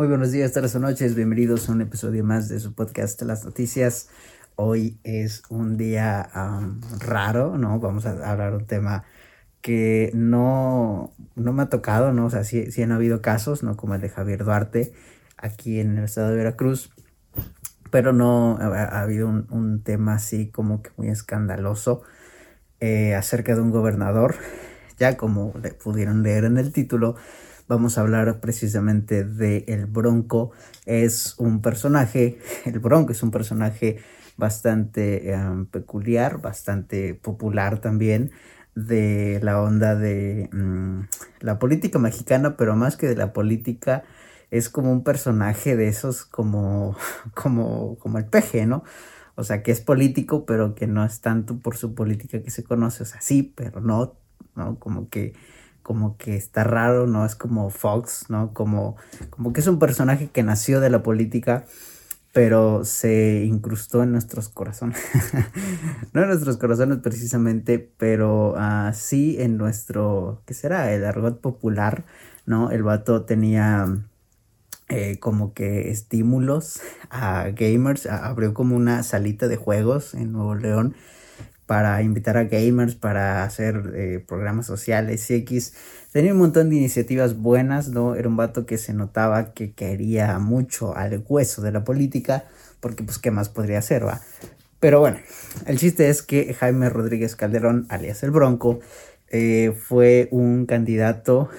Muy buenos días, tardes o noches, bienvenidos a un episodio más de su podcast Las Noticias. Hoy es un día raro, ¿no? Vamos a hablar un tema que no, no me ha tocado, ¿no? O sea, sí, sí han habido casos, ¿no? Como el de Javier Duarte aquí en el estado de Veracruz, pero no ha, habido un, tema así como que muy escandaloso eh, acerca de un gobernador. Ya como pudieron leer en el título, vamos a hablar precisamente de El Bronco. Es un personaje, el Bronco es un personaje bastante em, peculiar, bastante popular también de la onda de mm, la política mexicana, pero más que de la política es como un personaje de esos como como como el peje, ¿no? O sea, que es político, pero que no es tanto por su política que se conoce, o sea, sí, pero no, ¿no? Como que como que está raro, ¿no? Es como Fox, ¿no? Como, como que es un personaje que nació de la política, pero se incrustó en nuestros corazones. no en nuestros corazones precisamente, pero uh, sí en nuestro, ¿qué será? El argot popular, ¿no? El vato tenía eh, como que estímulos a gamers, abrió como una salita de juegos en Nuevo León para invitar a gamers, para hacer eh, programas sociales X. Tenía un montón de iniciativas buenas, ¿no? Era un vato que se notaba que quería mucho al hueso de la política, porque pues qué más podría hacer, va. Pero bueno, el chiste es que Jaime Rodríguez Calderón, alias el Bronco, eh, fue un candidato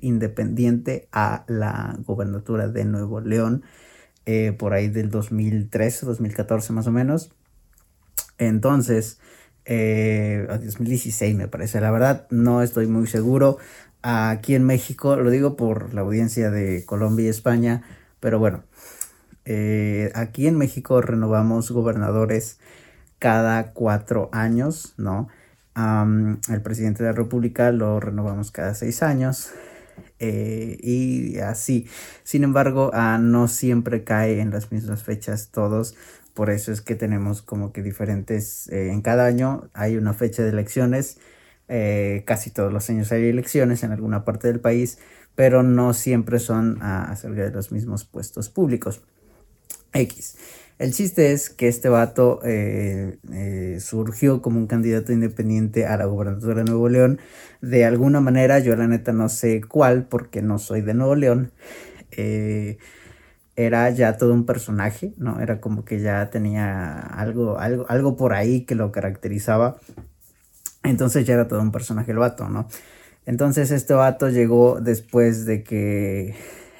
independiente a la gobernatura de Nuevo León eh, por ahí del 2013, 2014 más o menos. Entonces, eh, 2016 me parece. La verdad no estoy muy seguro. Aquí en México, lo digo por la audiencia de Colombia y España, pero bueno, eh, aquí en México renovamos gobernadores cada cuatro años, ¿no? el presidente de la República lo renovamos cada seis años. Eh, y así. Sin embargo, ah, no siempre cae en las mismas fechas todos. Por eso es que tenemos como que diferentes, eh, en cada año hay una fecha de elecciones, eh, casi todos los años hay elecciones en alguna parte del país, pero no siempre son acerca de los mismos puestos públicos. X. El chiste es que este vato eh, surgió como un candidato independiente a la gobernatura de Nuevo León. De alguna manera, yo la neta no sé cuál, porque no soy de Nuevo León era ya todo un personaje, ¿no? Era como que ya tenía algo, algo, algo por ahí que lo caracterizaba. Entonces ya era todo un personaje el vato, ¿no? Entonces este vato llegó después de que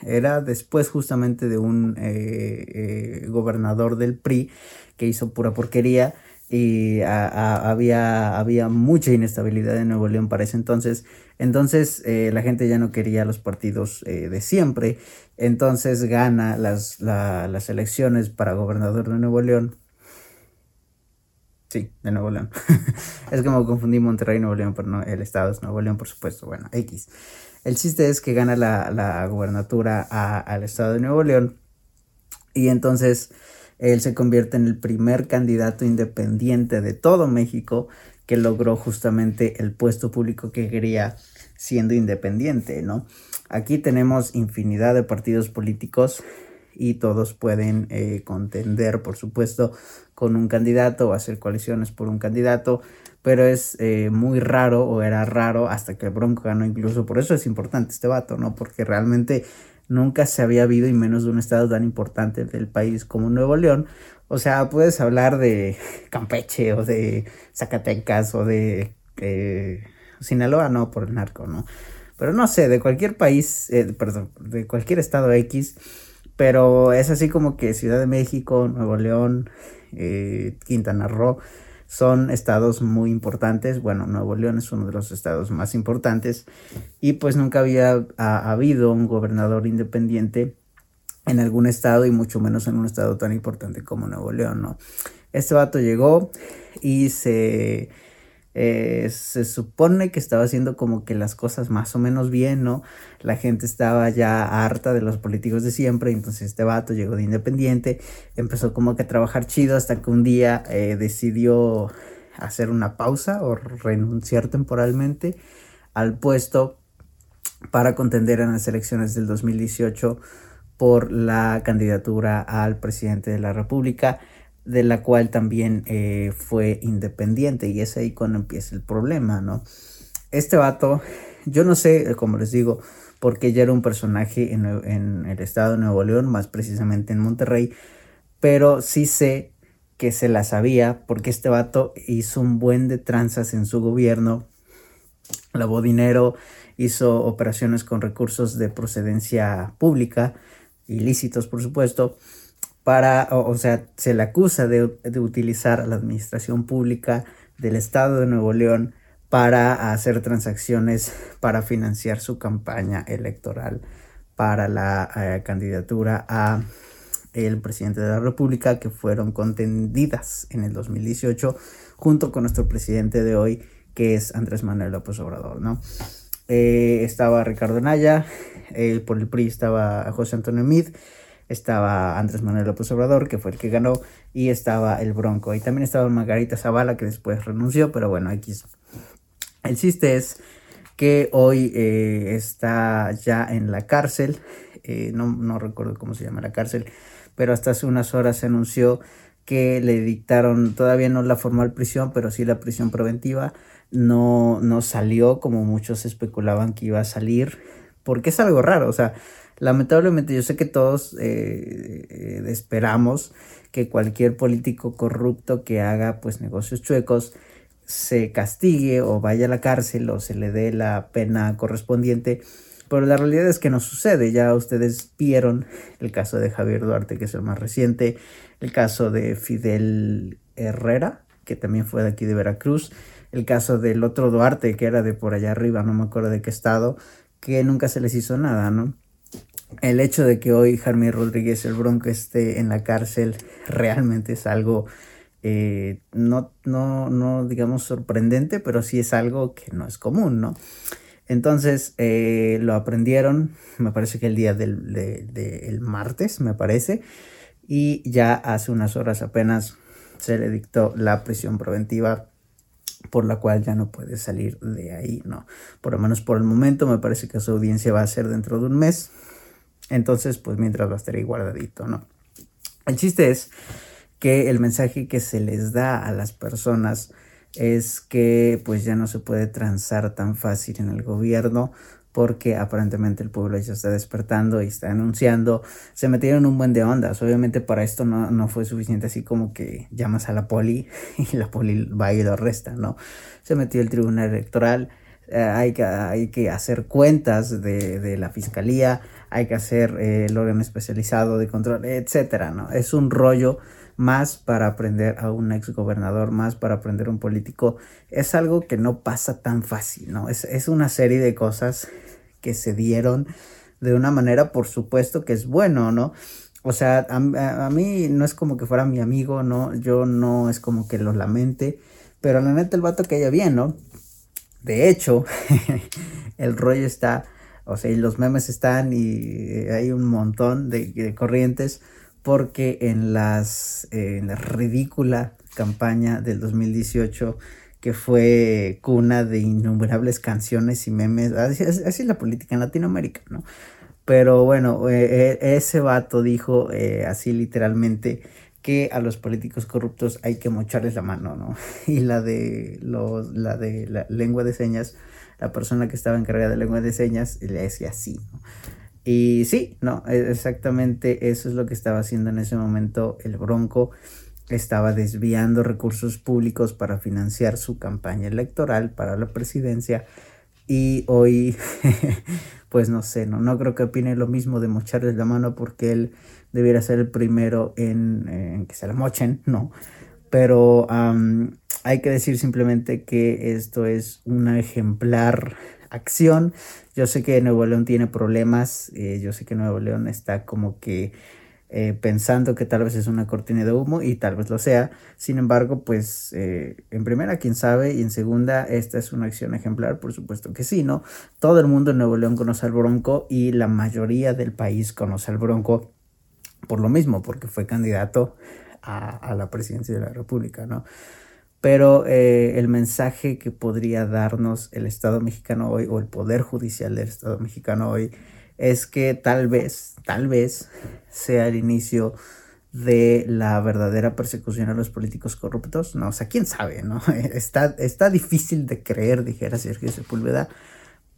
era después justamente de un eh, eh, gobernador del PRI que hizo pura porquería y había, había mucha inestabilidad en Nuevo León para ese entonces. Entonces eh, la gente ya no quería los partidos eh, de siempre. Entonces gana las, las elecciones para gobernador de Nuevo León. Sí, de Nuevo León. es como confundí Monterrey y Nuevo León, pero no, el estado es Nuevo León, por supuesto. Bueno, X. El chiste es que gana la, la gobernatura al estado de Nuevo León. Y entonces él se convierte en el primer candidato independiente de todo México que logró justamente el puesto público que quería siendo independiente, ¿no? Aquí tenemos infinidad de partidos políticos y todos pueden eh, contender, por supuesto, con un candidato o hacer coaliciones por un candidato, pero es eh, muy raro o era raro hasta que el Bronco ganó incluso, por eso es importante este vato, ¿no? Porque realmente nunca se había habido y menos de un estado tan importante del país como Nuevo León. O sea, puedes hablar de Campeche o de Zacatecas o de eh, Sinaloa, no, por el narco, ¿no? Pero no sé, de cualquier país, eh, perdón, de cualquier estado X, pero es así como que Ciudad de México, Nuevo León, eh, Quintana Roo, son estados muy importantes. Bueno, Nuevo León es uno de los estados más importantes y pues nunca había habido un gobernador independiente en algún estado y mucho menos en un estado tan importante como Nuevo León, ¿no? Este vato llegó y se eh, se supone que estaba haciendo como que las cosas más o menos bien, ¿no? La gente estaba ya harta de los políticos de siempre, entonces este vato llegó de independiente, empezó como que a trabajar chido hasta que un día eh, decidió hacer una pausa o renunciar temporalmente al puesto para contender en las elecciones del 2018 por la candidatura al presidente de la República, de la cual también eh, fue independiente y es ahí cuando empieza el problema, ¿no? Este vato, yo no sé, como les digo, porque ya era un personaje en, en el estado de Nuevo León, más precisamente en Monterrey, pero sí sé que se la sabía porque este vato hizo un buen de tranzas en su gobierno, lavó dinero, hizo operaciones con recursos de procedencia pública, ilícitos por supuesto, para, o, sea, se le acusa de, utilizar a la administración pública del Estado de Nuevo León para hacer transacciones para financiar su campaña electoral para la eh, candidatura a el presidente de la República que fueron contendidas en el 2018 junto con nuestro presidente de hoy que es Andrés Manuel López Obrador, ¿no? Eh, estaba Ricardo Naya, eh, por el PRI estaba José Antonio Mid, estaba Andrés Manuel López Obrador, que fue el que ganó, y estaba el Bronco, y también estaba Margarita Zavala, que después renunció, pero bueno, aquí El chiste es que hoy eh, está ya en la cárcel, no, no recuerdo cómo se llama la cárcel, pero hasta hace unas horas se anunció que le dictaron todavía no la formal prisión, pero sí la prisión preventiva. No, no salió como muchos especulaban que iba a salir, porque es algo raro. O sea, lamentablemente yo sé que todos eh, eh, esperamos que cualquier político corrupto que haga pues negocios chuecos se castigue o vaya a la cárcel o se le dé la pena correspondiente pero la realidad es que no sucede. Ya ustedes vieron el caso de Javier Duarte, que es el más reciente, el caso de Fidel Herrera, que también fue de aquí de Veracruz, el caso del otro Duarte, que era de por allá arriba, no me acuerdo de qué estado, que nunca se les hizo nada, ¿no? El hecho de que hoy Jaime Rodríguez el Bronco esté en la cárcel realmente es algo eh, no, no, no digamos sorprendente, pero sí es algo que no es común, ¿no? Entonces eh, lo aprendieron, me parece que el día del martes, me parece, y ya hace unas horas apenas se le dictó la prisión preventiva por la cual ya no puede salir de ahí, ¿no? Por lo menos por el momento me parece que su audiencia va a ser dentro de un mes, entonces pues mientras estar ahí guardadito, ¿no? El chiste es que el mensaje que se les da a las personas es que pues ya no se puede transar tan fácil en el gobierno porque aparentemente el pueblo ya está despertando y está anunciando, se metieron un buen de ondas, obviamente para esto no, no fue suficiente así como que llamas a la poli y la poli va y lo arresta, no, se metió el tribunal electoral, eh, hay, que, hay que hacer cuentas de, de la fiscalía, hay que hacer eh, el órgano especializado de control, etcétera, ¿no? Es un rollo más para aprender a un ex gobernador, más para aprender a un político, es algo que no pasa tan fácil, ¿no? Es, es una serie de cosas que se dieron de una manera, por supuesto, que es bueno, ¿no? O sea, a, a, mí no es como que fuera mi amigo, ¿no? Yo no es como que lo lamente, pero la neta el vato que haya bien, ¿no? De hecho, el rollo está, o sea, y los memes están y hay un montón de, corrientes porque en, las, en la ridícula campaña del 2018 que fue cuna de innumerables canciones y memes, así, es la política en Latinoamérica, ¿no? Pero bueno, eh, eh, ese vato dijo eh, así literalmente que a los políticos corruptos hay que mocharles la mano, ¿no? Y la de, los, la de la lengua de señas, la persona que estaba encargada de lengua de señas le decía así, ¿no? Y sí, no, e, exactamente eso es lo que estaba haciendo en ese momento el Bronco. Estaba desviando recursos públicos para financiar su campaña electoral para la presidencia. Y hoy, pues no sé, no, no creo que opine lo mismo de mocharles la mano porque él debiera ser el primero en, que se la mochen, no. Pero hay que decir simplemente que esto es una ejemplar acción. Yo sé que Nuevo León tiene problemas, eh, yo sé que Nuevo León está como que eh, pensando que tal vez es una cortina de humo y tal vez lo sea. Sin embargo, pues eh, en primera, quién sabe, y en segunda, esta es una acción ejemplar, por supuesto que sí, ¿no? Todo el mundo en Nuevo León conoce al Bronco y la mayoría del país conoce al Bronco por lo mismo, porque fue candidato a, la presidencia de la República, ¿no? pero eh, el mensaje que podría darnos el Estado mexicano hoy o el Poder Judicial del Estado mexicano hoy es que tal vez, tal vez sea el inicio de la verdadera persecución a los políticos corruptos. No, o sea, quién sabe, ¿no? Está, está difícil de creer, dijera Sergio Sepúlveda,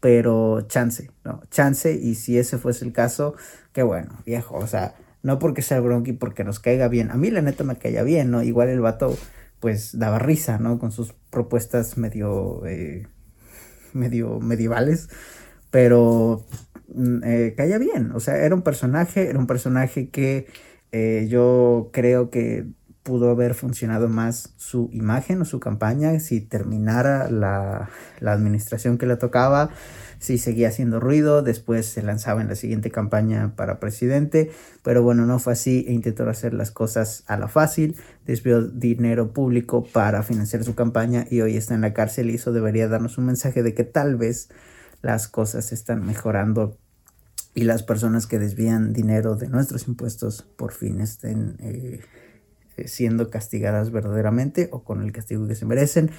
pero chance, ¿no? Chance, y si ese fuese el caso, qué bueno, viejo, o sea, no porque sea bronqui, porque nos caiga bien. A mí la neta me caía bien, ¿no? Igual el vato, pues, daba risa, ¿no? Con sus propuestas medio, eh, medio medievales, pero mm, eh, caía bien, o sea, era un personaje, era un personaje que eh, yo creo que pudo haber funcionado más su imagen o su campaña si terminara la, la, administración que le tocaba, si seguía haciendo ruido, después se lanzaba en la siguiente campaña para presidente, pero bueno, no fue así e intentó hacer las cosas a la fácil, desvió dinero público para financiar su campaña y hoy está en la cárcel y eso debería darnos un mensaje de que tal vez las cosas están mejorando y las personas que desvían dinero de nuestros impuestos por fin estén eh, siendo castigadas verdaderamente o con el castigo que se merecen.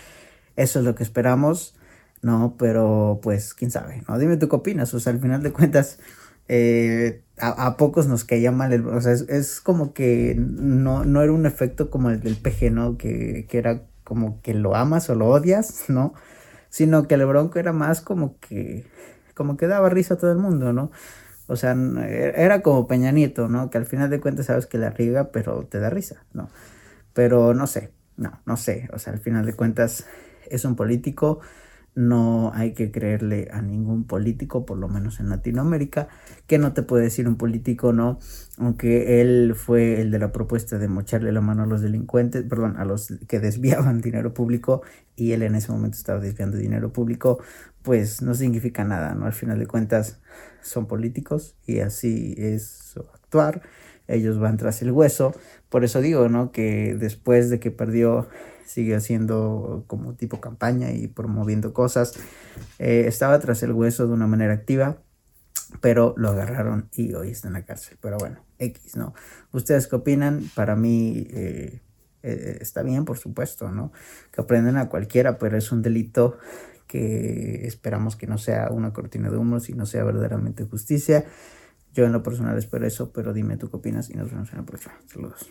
Eso es lo que esperamos, ¿no? Pero pues, quién sabe, ¿no? Dime tú qué opinas, o sea, al final de cuentas, eh, a, pocos nos caía mal, el, o sea, es, como que no, no era un efecto como el del PG, ¿no? Que, que era como que lo amas o lo odias, ¿no? Sino que el bronco era más como que, como que daba risa a todo el mundo, ¿no? O sea, e, era como Peña Nieto, ¿no? Que al final de cuentas sabes que la riega, pero te da risa, ¿no? Pero no sé, no, no sé. O sea, al final de cuentas es un político, no hay que creerle a ningún político, por lo menos en Latinoamérica, que no te puede decir un político, no, aunque él fue el de la propuesta de mocharle la mano a los delincuentes, perdón, a los que desviaban dinero público y él en ese momento estaba desviando dinero público, pues no significa nada, ¿no? Al final de cuentas son políticos y así es actuar, ellos van tras el hueso, por eso digo, ¿no? Que después de que perdió sigue haciendo como tipo campaña y promoviendo cosas, eh, estaba tras el hueso de una manera activa, pero lo agarraron y hoy está en la cárcel, pero bueno, X, ¿no? ¿Ustedes qué opinan? Para mí... Eh, eh, está bien, por supuesto, ¿no? Que aprendan a cualquiera, pero es un delito que esperamos que no sea una cortina de humo, sino sea verdaderamente justicia. Yo en lo personal espero eso, pero dime tú qué opinas y nos vemos en la próxima. Saludos.